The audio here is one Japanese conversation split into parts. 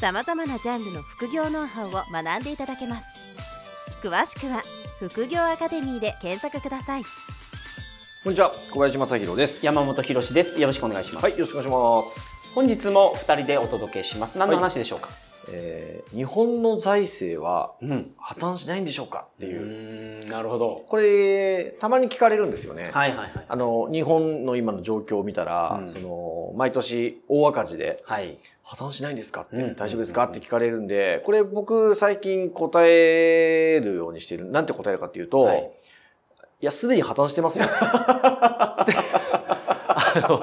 さまざまなジャンルの副業ノウハウを学んでいただけます。詳しくは「副業アカデミー」で検索ください。こんにちは小林正弘です。山本博です。よろしくお願いします。はいよろしくお願いします。本日も二人でお届けします。何の話でしょうか、はい、えー、日本の財政は破綻しないんでしょうか？っていう。うん、なるほど。これ、たまに聞かれるんですよね。はいはいはい。あの、日本の今の状況を見たら、うん、その、毎年大赤字で、はい、破綻しないんですか？って、うん、大丈夫ですか？って聞かれるんで、これ僕最近答えるようにしている。なんて答えるかっていうと、はい、いや、すでに破綻してますよ。あの、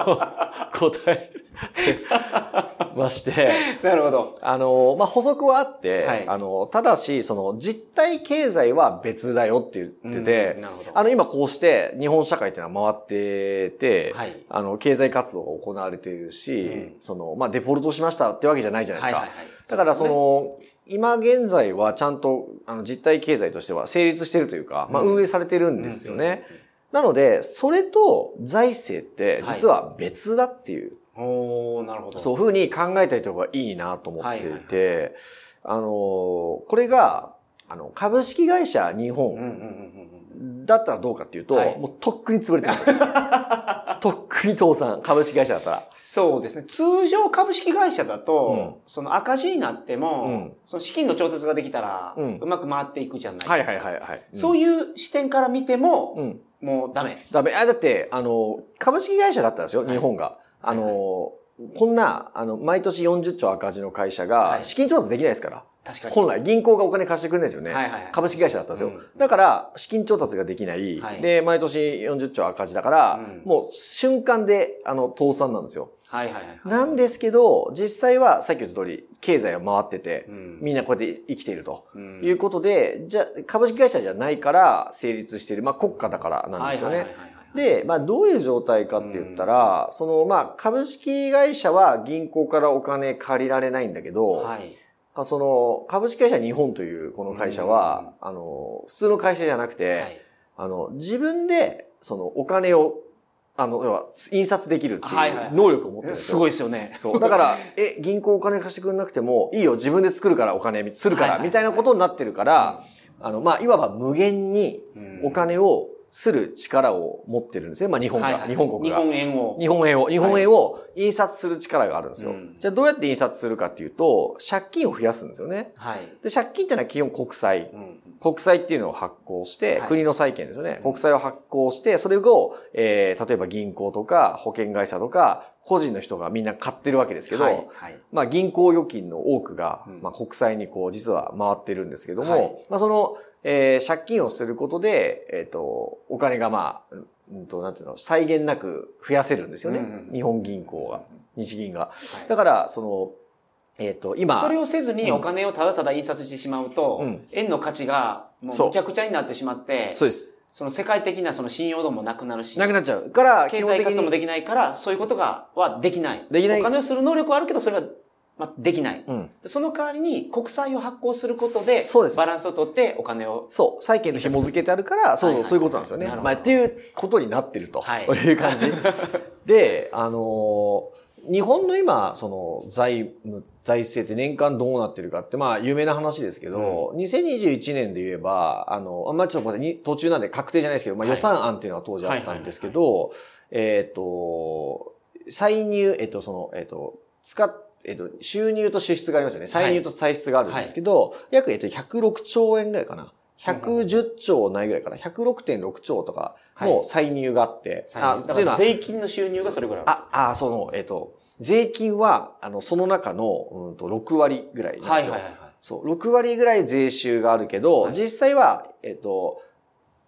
答え まして。なるほど。あの、まあ、補足はあって、はい、あの、ただし、その、実体経済は別だよって言ってて。あの、今こうして、日本社会っていうのは回ってて、はい、あの、経済活動が行われているし、うん、その、まあ、デフォルトしましたってわけじゃないじゃないですか。はいはいはい、だから、その、今現在はちゃんと、あの、実体経済としては成立してるというか、まあ、運営されてるんですよね。なので、それと財政って実は別だっていう。おなるほど。そういうふうに考えたりとかいいなと思っていて、はいはいはい、あの、これが、あの、株式会社日本だったらどうかっていうと、はい、もうとっくに潰れてます。とっくに倒産、株式会社だったら。そうですね。通常株式会社だと、うん、その赤字になっても、うん、その資金の調達ができたら、うまく回っていくじゃないですか。はいはいはい、はい、そういう視点から見ても、もうダメ。ダメ。あ、だって、あの、株式会社だったんですよ、日本が。あの、こんな、あの、毎年40兆赤字の会社が、資金調達できないですから。確かに。本来、銀行がお金貸してくれないですよね。はいはいはい、株式会社だったんですよ。うん、だから、資金調達ができない。はい、で、毎年40兆赤字だから、うん、もう瞬間で、あの、倒産なんですよ。はいはいはい。なんですけど、実際はさっき言った通り、経済は回ってて、うん、みんなこうやって生きていると、いうことで、じゃ株式会社じゃないから成立している。まあ国家だからなんですよね。はいはいはいはいで、まあ、どういう状態かって言ったら、その、まあ、株式会社は銀行からお金借りられないんだけど、はい、その、株式会社日本というこの会社は、あの、普通の会社じゃなくて、はい、あの、自分で、その、お金をあの、要は、印刷できるっていう能力を持ってるんですよ。すごいですよね。そう。だから、え、銀行お金貸してくれなくても、いいよ、自分で作るからお金、するから、みたいなことになってるから、あの、まあ、いわば無限にお金をする力を持ってるんですね。まあ日本が、はいはい、日本国が。日本円を。日本円を、日本円を印刷する力があるんですよ。はい、じゃあどうやって印刷するかっていうと、借金を増やすんですよね。はい。で、借金ってのは基本国債。うん、国債っていうのを発行して、はい、国の債券ですよね。国債を発行して、それを、えー、例えば銀行とか保険会社とか、個人の人がみんな買ってるわけですけど、はいはい、まあ銀行預金の多くが、まあ国債にこう実は回ってるんですけども、はい、まあそのえー、借金をすることで、えっ、ー、と、お金がまあ、うんと、なんていうの、際限なく増やせるんですよね。うんうん、日本銀行が、日銀が。はい、だから、その、えっ、ー、と、今。それをせずにお金をただただ印刷してしまうと、うん、円の価値がもうむちゃくちゃになってしまって、そうです。その世界的なその信用度もなくなるし。なくなっちゃう。から、経済活動もできないから、そういうことが、はできない。できない。お金をする能力はあるけど、それはまあ、できない、うん。その代わりに国債を発行することで、そうです。バランスを取ってお金を。そう。債券と紐付けてあるから、そうそう、そういうことなんですよね。まあ、っていうことになってると。はい。いう感じ。で、あのー、日本の今、その、財務、財政って年間どうなってるかって、まあ、有名な話ですけど、うん、2021年で言えば、あの、まあ、ちょっとごめんなさい、途中なんで確定じゃないですけど、まあ、予算案っていうのは当時あったんですけど、えっ、と、歳入、えっ、と、その、えっ、と、使っえっと、収入と支出がありますよね。歳入と歳出があるんですけど、はい、約、えっと、106兆円ぐらいかな。110兆ないぐらいかな。106.6兆とかの歳入があって。はい、あ、というのは。税金の収入がそれぐらいあ、あ、その、えっと、税金は、あの、その中の、うんと、6割ぐらいなんですよ。はいはいはい。そう、6割ぐらい税収があるけど、はい、実際は、えっと、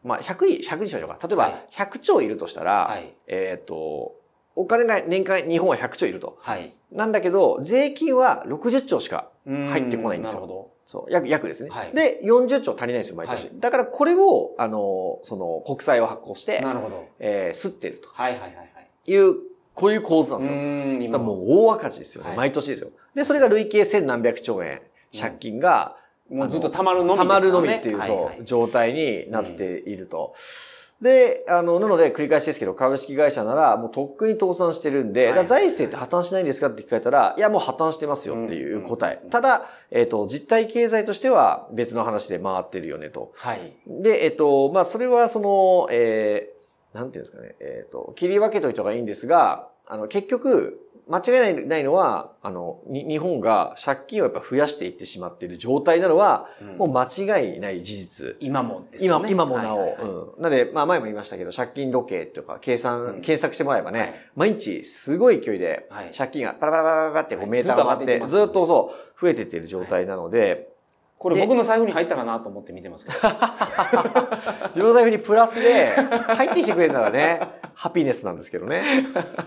まあ、100に、100にしましょうか。例えば、100兆いるとしたら、はい、えっと、お金が年間日本は100兆いると。はい。なんだけど、税金は60兆しか入ってこないんですよ。なるほど。そう、約、約ですね。はい、で、40兆足りないんですよ、毎年。はい、だからこれを、あの、その、国債を発行して、なるほど。えー、吸ってると。はいはいはいはい。いう、こういう構図なんですよ。うんもう大赤字ですよね、はい、毎年ですよ。で、それが累計千何百兆円、借金が、もうずっと溜まるのみ、ね、溜まるのみっていう、そう、はいはい、状態になっていると。うんで、あの、なので繰り返しですけど、株式会社ならもうとっくに倒産してるんで、はい、財政って破綻しないんですかって聞かれたら、いやもう破綻してますよっていう答え。うん、ただ、えっ、ー、と、実体経済としては別の話で回ってるよねと。はい。で、えっ、ー、と、まあ、それはその、えー、なんていうんですかね、えっ、ー、と、切り分けといた方がいいんですが、あの、結局、間違いないのは、あの、日本が借金をやっぱ増やしていってしまっている状態なのは、うん、もう間違いない事実。今もですね。今、今もなお。はいはいはい、うん。なので、まあ前も言いましたけど、借金時計とか計算、うん、検索してもらえばね、はい、毎日すごい勢いで、借金がパラパラパラパラってこうメーターが上がって、ずっとそう、増えていっている状態なので、これ僕の財布に入ったかなと思って見てますけど。自分の財布にプラスで入ってきてくれるならね、ハピネスなんですけどね。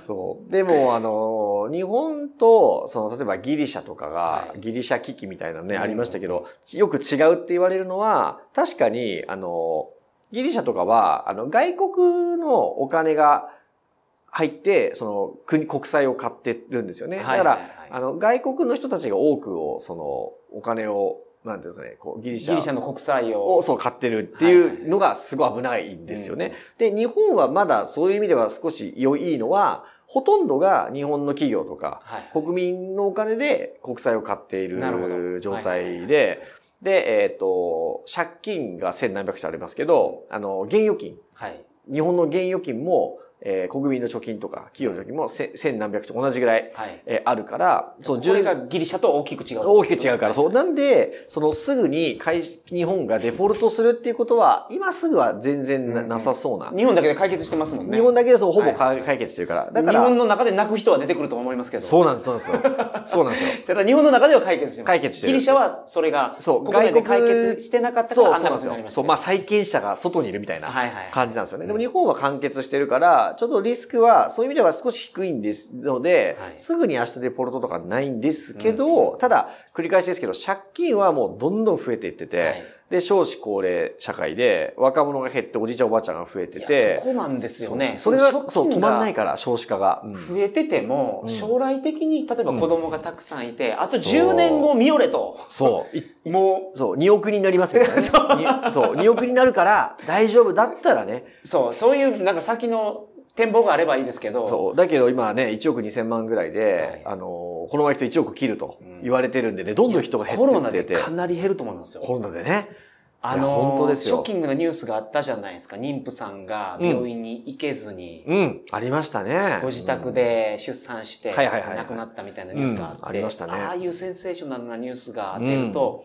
そう。でも、あの、日本と、その、例えばギリシャとかが、ギリシャ危機みたいなね、ありましたけど、よく違うって言われるのは、確かに、あの、ギリシャとかは、あの、外国のお金が入って、その、国、国債を買ってるんですよね。だから、あの、外国の人たちが多くを、その、お金をなんていうかね、こう、ギリシャ。ギリシャの国債を。をそう、買ってるっていうのがすごい危ないんですよね。で、日本はまだそういう意味では少し良いのは、ほとんどが日本の企業とか、はい、国民のお金で国債を買っている状態で、で、えっ、ー、と、借金が千何百社ありますけど、あの、現預金。はい、日本の現預金も、えー、国民の貯金とか企業の貯金も千何百と同じぐらい、はい、えー、あるから、そのこれがギリシャと大きく違う。大きく違うから、そう。なんで、そのすぐに日本がデフォルトするっていうことは、今すぐは全然な,、なさそうな、日本だけで解決してますもんね。日本だけでそう、ほぼ、はい、解決してるから。だから。日本の中で泣く人は出てくると思いますけど。そうなんです、そうなんですよ。そうなんですよ。ただ日本の中では解決してます。解決してる。ギリシャはそれが、そう、外国で解決してなかったから、そうなんですよ。そう、まあ債権者が外にいるみたいな感じなんですよね。でも日本は完結してるから、ちょっとリスクはは、そういう意味では少し低いんですので、はい、すぐに明日デポルトとかないんですけど、うん、ただ、繰り返しですけど、借金はもうどんどん増えていってて、はいで、少子高齢社会で若者が減っておじいちゃんおばあちゃんが増えてて。そこなんですよね。それが、そう、止まんないから、少子化が。増えてても、将来的に、例えば子供がたくさんいて、あと10年後見よれと。そう。もう、そう、2億人になりますよね。そう。そう、2億人になるから、大丈夫だったらね。そう、そういうなんか先の展望があればいいですけど。そう。だけど今ね、1億2000万ぐらいで、はい、あの、このまま人1億切ると言われてるんでね、どんどん人が減ってってて。コロナでかなり減ると思いますよ。コロナでね。あの本当ですよ。ショッキングなニュースがあったじゃないですか。妊婦さんが病院に行けずに。うん、うん、ありましたね。ご自宅で出産して、亡くなったみたいなニュースがあって。ありましたね。ああいうセンセーショナルなニュースが出ると、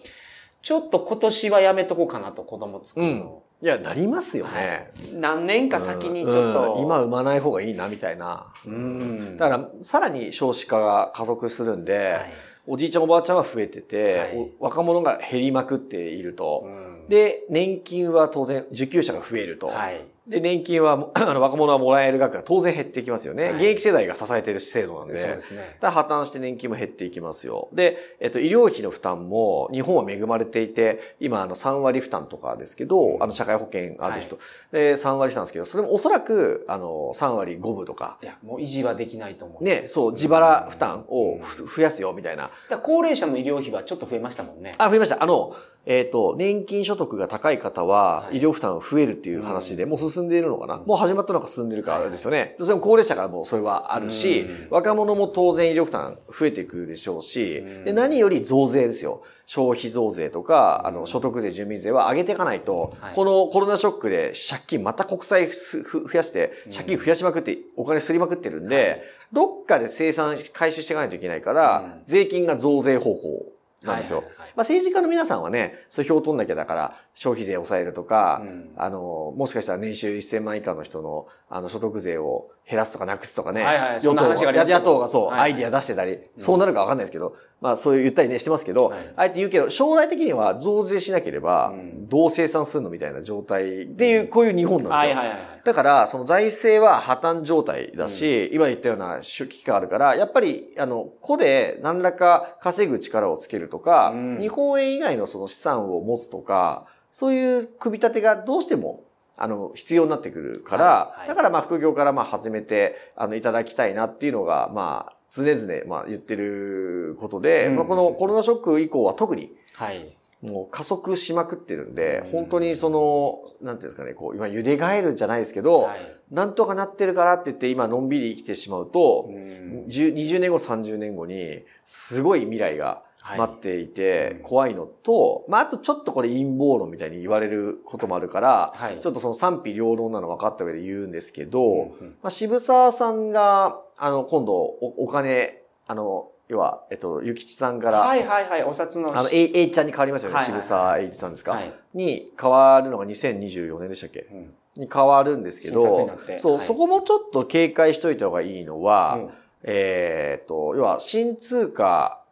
ちょっと今年はやめとこうかなと子供作るの。いや、なりますよね。何年か先にちょっと、うんうん、今産まない方がいいな、みたいな。うん。だから、さらに少子化が加速するんで、はい、おじいちゃんおばあちゃんは増えてて、はい、若者が減りまくっていると。うん、で、年金は当然、受給者が増えると。はいで、年金は、あの、若者はもらえる額が当然減っていきますよね。はい、現役世代が支えている制度なんで。そうですね。だ破綻して年金も減っていきますよ。で、えっと、医療費の負担も、日本は恵まれていて、今、あの、3割負担とかですけど、あの、社会保険ある人、はい、で、3割負担ですけど、それもおそらく、あの、3割5分とか。いや、もう維持はできないと思う。ね、そう、自腹負担を増やすよ、みたいな。高齢者の医療費はちょっと増えましたもんね。あ、増えました。あの、えっ、ー、と、年金所得が高い方は、医療負担が増えるっていう話で、もう進んでいるのかな、うん、もう始まったのか進んでるかですよね。はい、それも高齢者からもそれはあるし、うん、若者も当然医療負担増えていくでしょうし、うん、で何より増税ですよ。消費増税とか、あの、所得税、住民税は上げていかないと、はい、このコロナショックで借金また国債増やして、借金増やしまくって、お金すりまくってるんで、はい、どっかで生産回収していかないといけないから、税金が増税方向なんですよ。まあ、政治家の皆さんはね、そう票を取んなきゃだから、消費税を抑えるとか、うん、あの、もしかしたら年収1000万以下の人の、あの、所得税を減らすとかなくすとかね。はいはい、そんな話があります野党がそう、アイディア出してたり、そうなるかわかんないですけど、まあそう言ったりねしてますけど、あえて言うけど、将来的には増税しなければ、どう生産するのみたいな状態。っていう、こういう日本なんですよ。だから、その財政は破綻状態だし、今言ったような危機があるから、やっぱり、あの、個で何らか稼ぐ力をつけるとか、日本円以外のその資産を持つとか、そういう組み立てがどうしてもあの、必要になってくるから、はいはい、だからまあ副業からまあ始めて、あの、いただきたいなっていうのが、まあ、常々、まあ言ってることで、うん、まあこのコロナショック以降は特に、はい。もう加速しまくってるんで、うん、本当にその、なんていうんですかね、こう、今茹でガエルじゃないですけど、はい、なんとかなってるからって言って今のんびり生きてしまうと、うん、20年後、30年後に、すごい未来が待っていて怖いのと、まあ、あとちょっとこれ陰謀論みたいに言われることもあるから、はい、ちょっとその賛否両論なの分かった上で言うんですけど、まあ、渋沢さんが、あの、今度お、お金、あの、要は、えっと、ゆきちさんから、はいはいはい、お札の。あの、A, A ちゃんに変わりましたよね、はいはいはい、渋沢栄一さんですか、はい、に変わるのが2024年でしたっけ、うん、に変わるんですけど、そう、はい、そこもちょっと警戒しといた方がいいのは、うん、えっと、要は、新通貨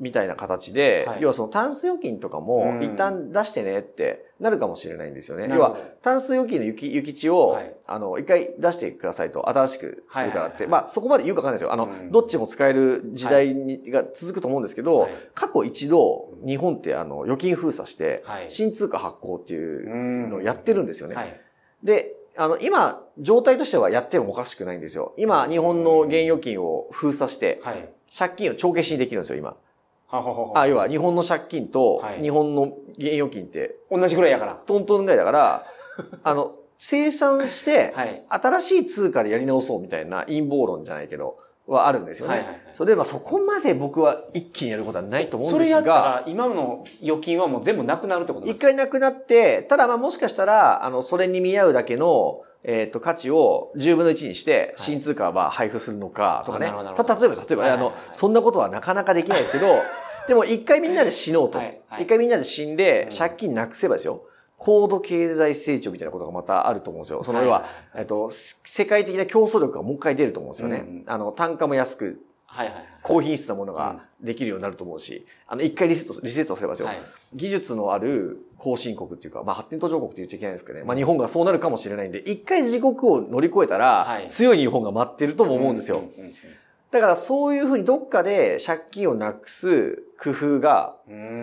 みたいな形で、はい、要はそのタンス預金とかも一旦出してねってなるかもしれないんですよね。要は、タンス預金のき、き地を、はい、あの、一回出してくださいと、新しくするからって、まあそこまで言うかわかんないですよ。あの、どっちも使える時代に、が続くと思うんですけど、過去一度、日本ってあの、預金封鎖して、新通貨発行っていうのをやってるんですよね。で、あの、今、状態としてはやってもおかしくないんですよ。今、日本の現預金を封鎖して、借金を帳消しにできるんですよ、今。あ、要は日本の借金と日本の現預金って、同じぐらいやから。トントンぐらいだから、あの、生産して、新しい通貨でやり直そうみたいな陰謀論じゃないけど、はあるんですよね。はいはいはい、それで、まあそこまで僕は一気にやることはないと思うんですが。それやったら、今の預金はもう全部なくなるってことですか一回なくなって、ただまあもしかしたら、あの、それに見合うだけの、えっ、ー、と、価値を10分の1にして、新通貨は配布するのかとかね。はい、例えば、例えば、あの、そんなことはなかなかできないですけど、でも一回みんなで死のうと。一、はい、回みんなで死んで、借金なくせばですよ。高度経済成長みたいなことがまたあると思うんですよ。その要は、えっと、世界的な競争力がもう一回出ると思うんですよね。うん、あの、単価も安く、はいはいはい、高品質なものができるようになると思うし、あの、一回リセット、リセットすればですよ。はい、技術のある後進国っていうか、まあ発展途上国って言っちゃいけないですけどね。まあ日本がそうなるかもしれないんで、一回地獄を乗り越えたら、はい、強い日本が待ってるとも思うんですよ。うんうんうんだからそういうふうにどっかで借金をなくす工夫が、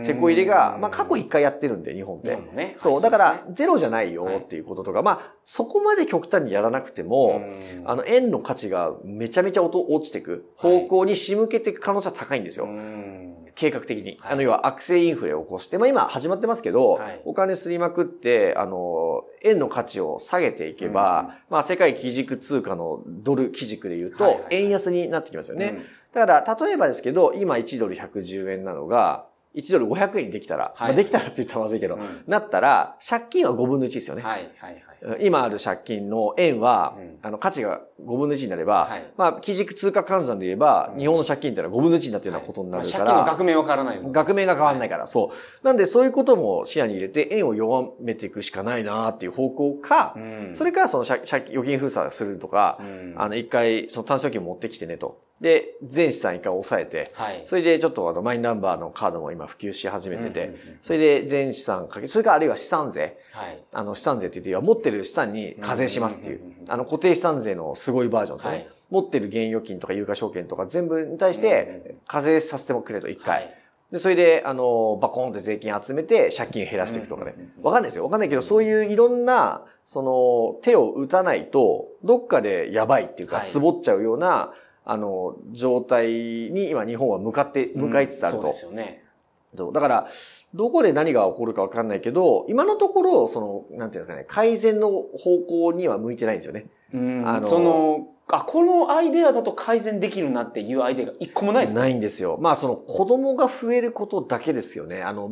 手こ入れが、まあ過去一回やってるんで、日本って。ね、そう、だからゼロじゃないよっていうこととか、はい、まあそこまで極端にやらなくても、あの円の価値がめちゃめちゃ落ちてい。く方向に仕向けていく可能性は高いんですよ。計画的に。あの、要は悪性インフレを起こして、まあ今始まってますけど、はい、お金吸いまくって、あの、円の価値を下げていけば、うん、まあ世界基軸通貨のドル基軸で言うと、円安になってきますよね。だから、例えばですけど、今1ドル110円なのが、1ドル500円にできたら、はい、まあできたらって言ったらまずいけど、うん、なったら、借金は5分の1ですよね。はいはいはい、今ある借金の円は、うん、あの価値が5分の1になれば、はい、まあ基軸通貨換算で言えば、うん、日本の借金っていうのは5分の1になってるようなことになるから。はいまあ、借金の額面は変わらないもん。額面が変わらないから、そう。なんでそういうことも視野に入れて、円を弱めていくしかないなっていう方向か、それからその借預金封鎖するとか、あの一回その単償金持ってきてねと。で、全資産以下を抑えて、はい、それでちょっとあのマイナンバーのカードも今普及し始めてて、それで全資産かけ、それからあるいは資産税、はい、あの資産税って言って、持ってる資産に課税しますっていう、あの固定資産税のすごいバージョンですよね。はい、持ってる現預金とか有価証券とか全部に対して課税させてもくれと、一回。はい。で、それで、あの、バコーンって税金集めて借金減らしていくとかね。わかんないですよ。わかんないけど、そういういろんな、その、手を打たないと、どっかでやばいっていうか、つぼっちゃうような、あの、状態に今日本は向かって、向かいつつあると。うん、そうですよね。だから、どこで何が起こるかわかんないけど、今のところ、その、なんていうんですかね、改善の方向には向いてないんですよね。うん。あの、その、あ、このアイデアだと改善できるなっていうアイデアが一個もないですね。ないんですよ。まあ、その子供が増えることだけですよね。あの、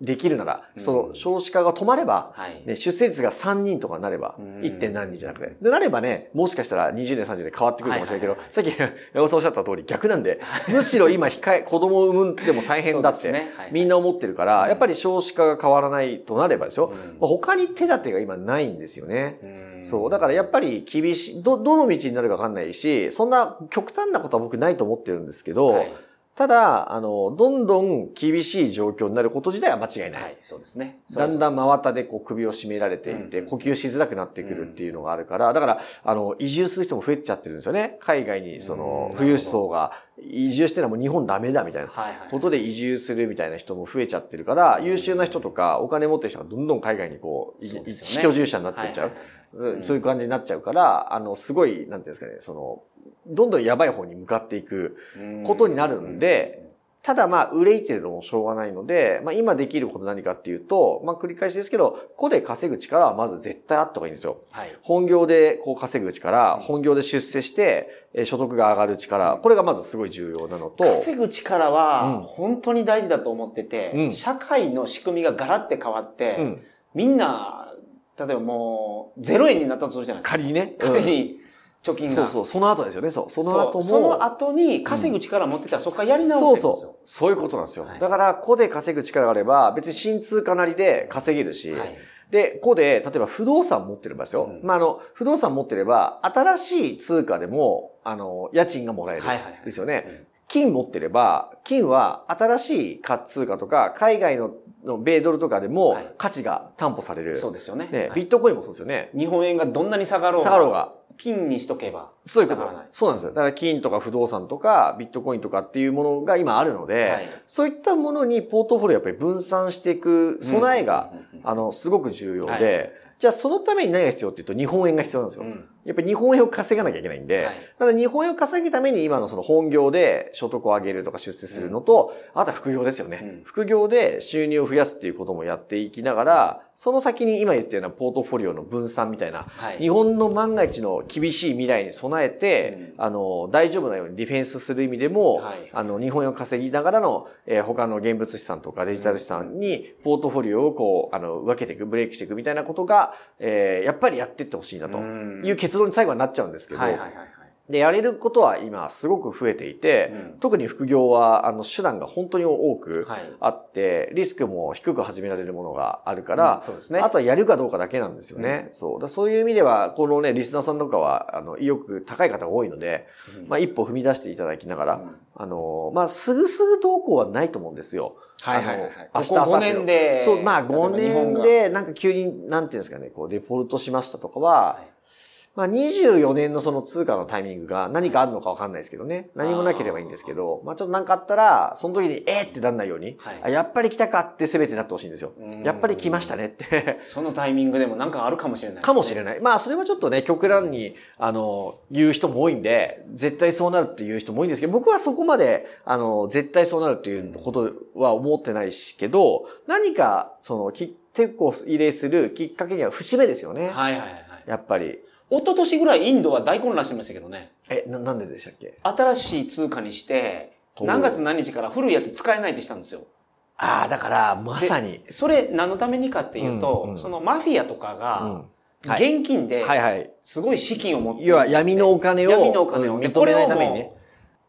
できるなら、その少子化が止まれば、ね、出生率が3人とかになれば、1. 点何人じゃなくて。で、なればね、もしかしたら20年、30年で変わってくるかもしれないけど、さっき山本さんおっしゃった通り逆なんで、むしろ今控え、子供を産んでも大変だって、みんな思ってるから、やっぱり少子化が変わらないとなればですよ、他に手立てが今ないんですよね。そう。だからやっぱり厳しい、ど、どの道になるかわかんないし、そんな極端なことは僕ないと思ってるんですけど、ただ、あの、どんどん厳しい状況になること自体は間違いない。はい、そうですね。だんだん真綿でこう首を絞められていって、呼吸しづらくなってくるっていうのがあるから、だから、あの、移住する人も増えちゃってるんですよね。海外に、その、富裕層が移住してるのはもう日本ダメだみたいなことで移住するみたいな人も増えちゃってるから、優秀な人とかお金持ってる人がどんどん海外にこう、非居住者になっていっちゃう。そういう感じになっちゃうから、あの、すごい、なんていうんですかね、その、どんどんやばい方に向かっていくことになるんで、ただまあ、憂いてるのもしょうがないので、まあ今できること何かっていうと、まあ繰り返しですけど、個で稼ぐ力はまず絶対あった方がいいんですよ。はい、本業でこう稼ぐ力、本業で出世して、所得が上がる力、これがまずすごい重要なのと。稼ぐ力は、本当に大事だと思ってて、うん、社会の仕組みがガラって変わって、うん、みんな、例えばもう、0円になったとするじゃないですか。仮にね。仮に。貯金が。そうそう、その後ですよね、そう。その後も。その後に稼ぐ力持ってたら、そこからやり直せるんですよ。そうそう。そういうことなんですよ。はい、だから、個で稼ぐ力があれば、別に新通貨なりで稼げるし、はい、で、個で、例えば不動産持ってればですよ。うん、まあ、あの、不動産持ってれば、新しい通貨でも、あの、家賃がもらえる。ですよね。金持ってれば、金は新しい通貨とか、海外のの米ドルとかでも価値が担保される。そうですよね。ね、ビットコインもそうですよね。日本円がどんなに下がろうが。下がろうが。金にしとけば。そういうこと。そうなんですよ。だから金とか不動産とかビットコインとかっていうものが今あるので、はい、そういったものにポートフォリオやっぱり分散していく備えが、あの、すごく重要で、はいじゃあそのために何が必要っていうと日本円が必要なんですよ。うん、やっぱり日本円を稼がなきゃいけないんで、はい、ただ日本円を稼ぐために今のその本業で所得を上げるとか出世するのと、うん、あとは副業ですよね、うん、副業で収入を増やすっていうこともやっていきながら、その先に今言ったようなポートフォリオの分散みたいな、はい、日本の万が一の厳しい未来に備えて、あの、大丈夫なようにディフェンスする意味でも、はい、あの、日本円を稼ぎながらの、えー、他の現物資産とかデジタル資産にポートフォリオをこう、あの、分けていく、ブレイクしていくみたいなことが、えー、やっぱりやっていってほしいなという結論に最後はなっちゃうんですけど、はいはいはいで、やれることは今すごく増えていて、うん、特に副業は、あの、手段が本当に多くあって、はい、リスクも低く始められるものがあるから、うん、そうですね。あとはやるかどうかだけなんですよね。うん、そうだ。そういう意味では、このね、リスナーさんとかは、あの、意欲高い方が多いので、まあ、一歩踏み出していただきながら、あの、まあ、すぐすぐ投稿はないと思うんですよ。はいはいはい。明日、明後5年で。そう、まあ5年で、なんか急に、なんていうんですかね、こう、デフォルトしましたとかは、はいまあ24年のその通貨のタイミングが何かあるのかわかんないですけどね。何もなければいいんですけど、まあちょっと何かあったら、その時にえーってなんないように、はい、やっぱり来たかって全てなってほしいんですよ。やっぱり来ましたねってそのタイミングでも何かあるかもしれない、ね、かもしれない。まあそれはちょっとね、極端に、あの、言う人も多いんで、絶対そうなるっていう人も多いんですけど、僕はそこまで、あの、絶対そうなるっていうことは思ってないしけど、何か、その、結構入れするきっかけには節目ですよね。はいはいはい。やっぱり。一昨年ぐらいインドは大混乱してましたけどね。え、な、なんででしたっけ？新しい通貨にして、何月何日から古いやつ使えないってしたんですよ。ああ、だから、まさに。それ何のためにかっていうと、うんうん、そのマフィアとかが、現金で、すごい資金を持って要は闇のお金を、闇のお金を認めないためにね。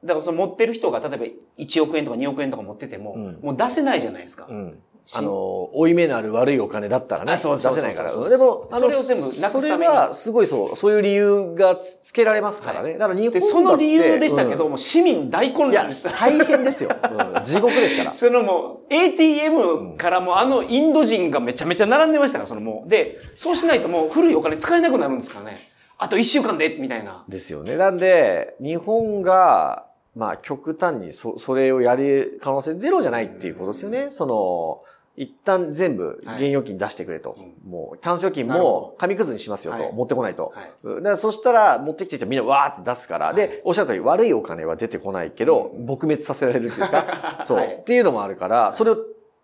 だからその持ってる人が例えば1億円とか2億円とか持ってても、うん、もう出せないじゃないですか。うん、あの、負い目のある悪いお金だったらね、そう出せないから。でも、それを全部なくすために。それは、すごいそう、そういう理由がつけられますからね。はい、だから日本その理由でしたけど、うん、もう市民大混乱です。大変ですよ、うん。地獄ですから。そのもう、ATM からもあのインド人がめちゃめちゃ並んでましたから、そのもう。で、そうしないともう古いお金使えなくなるんですかね。あと一週間で、みたいな。ですよね。なんで、日本が、まあ、極端にそ、それをやる可能性ゼロじゃないっていうことですよね。その、一旦全部現預金出してくれと。はい、もう、タンス預金も紙くずにしますよと。持ってこないと。はい、だからそしたら、持ってきてみんなわーって出すから。はい、で、おっしゃる通り悪いお金は出てこないけど、撲滅させられるっていうか、そう、っていうのもあるから、それを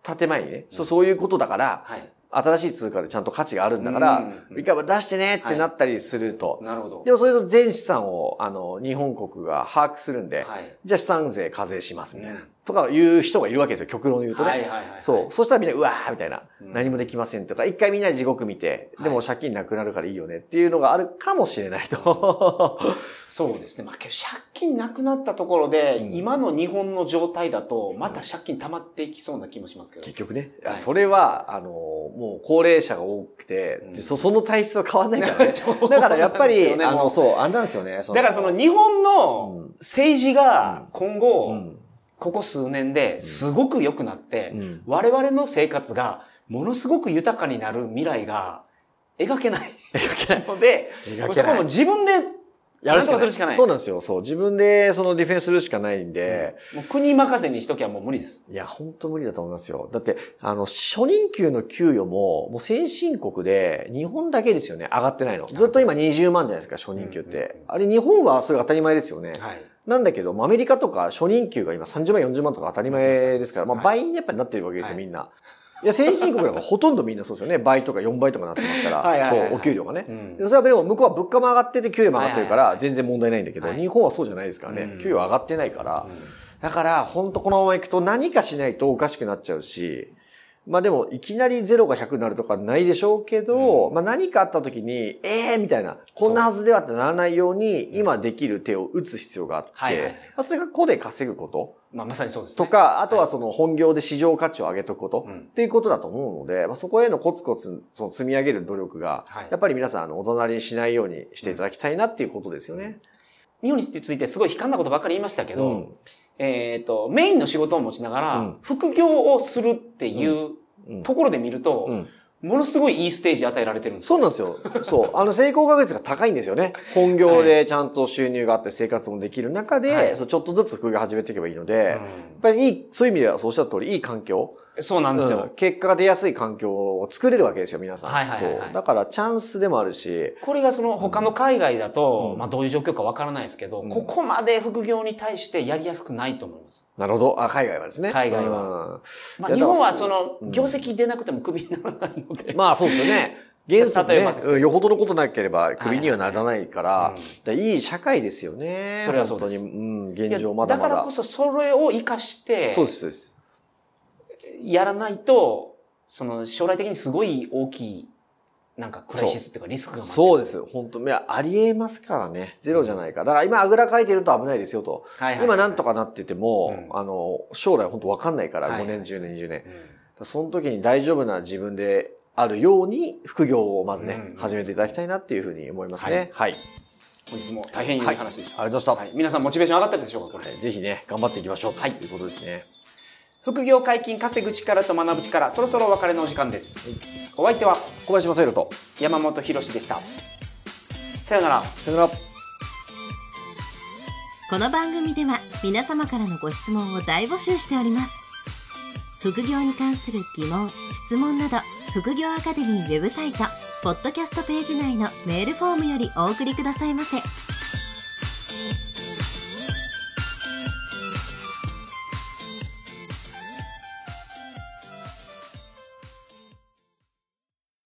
建前にね、そう、そういうことだから、新しい通貨でちゃんと価値があるんだから、一回は出してねってなったりすると。なるほど。でもそれと全資産を、あの、日本国が把握するんで、じゃあ資産税課税しますみたいな。とかいう人がいるわけですよ、極論言うとね。はいはいはい、そう。そしたらみんな、うわーみたいな、うん、何もできませんとか、一回みんなで地獄見て、でも借金なくなるからいいよねっていうのがあるかもしれないと。そうですね。まあ、借金なくなったところで、うん、今の日本の状態だと、また借金溜まっていきそうな気もしますけど。結局ね。はい、それは、あの、もう高齢者が多くて、うん、そその体質は変わんないからね。だからやっぱり、ね、あの、そう、あれなんですよね。だからその日本の政治が今後、うんここ数年ですごく良くなって、うん、我々の生活がものすごく豊かになる未来が描けない。描けない。ので、そこも自分でやるしかするしかない。そうなんですよ。そう。自分でそのディフェンスするしかないんで。うん、もう国任せにしときゃもう無理です。いや、本当無理だと思いますよ。だって、あの、初任給の給与も、もう先進国で、日本だけですよね、上がってないの。ずっと今20万じゃないですか、初任給って。あれ、日本はそれが当たり前ですよね。はい。なんだけど、アメリカとか初任給が今30万、40万とか当たり前ですから、まあ倍にやっぱりなってるわけですよ、みんな。いや、先進国なんかほとんどみんなそうですよね。倍とか4倍とかなってますから、そう、お給料がね。うん、それはでも向こうは物価も上がってて給料も上がってるから、全然問題ないんだけど、日本はそうじゃないですからね。給料上がってないから。だから、本当このまま行くと何かしないとおかしくなっちゃうし、まあでも、いきなり0が100になるとかないでしょうけど、うん、まあ何かあった時に、ええー、みたいな、こんなはずではってならないように、今できる手を打つ必要があって、はいはい、まあそれが個で稼ぐこと。まあまさにそうです、ね、とか、あとはその本業で市場価値を上げとくこと、っていうことだと思うので、まあそこへのコツコツその積み上げる努力が、やっぱり皆さん、あの、おざなりにしないようにしていただきたいなっていうことですよね。日本についてすごい悲観なことばっかり言いましたけど、うん、えっ、と、メインの仕事を持ちながら、副業をするっていうところで見ると、ものすごいいいステージ与えられてるんですそうなんですよ。そう。あの、成功確率が高いんですよね。本業でちゃんと収入があって生活もできる中で、はい、そうちょっとずつ副業始めていけばいいので、うん、やっぱりいい、そういう意味ではそうおっしゃった通り、いい環境。そうなんですよ、うん、結果が出やすい環境を作れるわけですよ、皆さん。はいはいはい、はい、そう。だからチャンスでもあるし。これがその他の海外だと、うん、まあどういう状況かわからないですけど、うん、ここまで副業に対してやりやすくないと思います。なるほど。あ、海外はですね。海外は。まあ日本はその、業績出なくてもクビにならないので。まあそうですよね。原則ね、うん、よほどのことなければクビにはならないから、いい社会ですよね。それはそうです。本当に、うん、現状まだまだ。だからこそそれを活かして、そうです、そうです。やらないと、その将来的にすごい大きい、なんかクライシスっていうかリスクがそうです。本当いや、ありえますからね。ゼロじゃないから。だから今あぐらかいてると危ないですよと。はいはい、今なんとかなってても、うん、あの、将来本当わかんないから、5年、10年、20年。うん、その時に大丈夫な自分であるように、副業をまずね、うん、始めていただきたいなっていうふうに思いますね。はい、はい本日も大変いい話でした。はい、ありがとうございました。皆さんモチベーション上がったでしょうかこれ、ぜひね、頑張っていきましょうということですね。副業解禁稼ぐ力と学ぶ力、そろそろお別れのお時間です。お相手は小林正宏と山本博史でした。さよなら。さよなら。この番組では皆様からのご質問を大募集しております。副業に関する疑問、質問など、副業アカデミーウェブサイト、ポッドキャストページ内のメールフォームよりお送りくださいませ。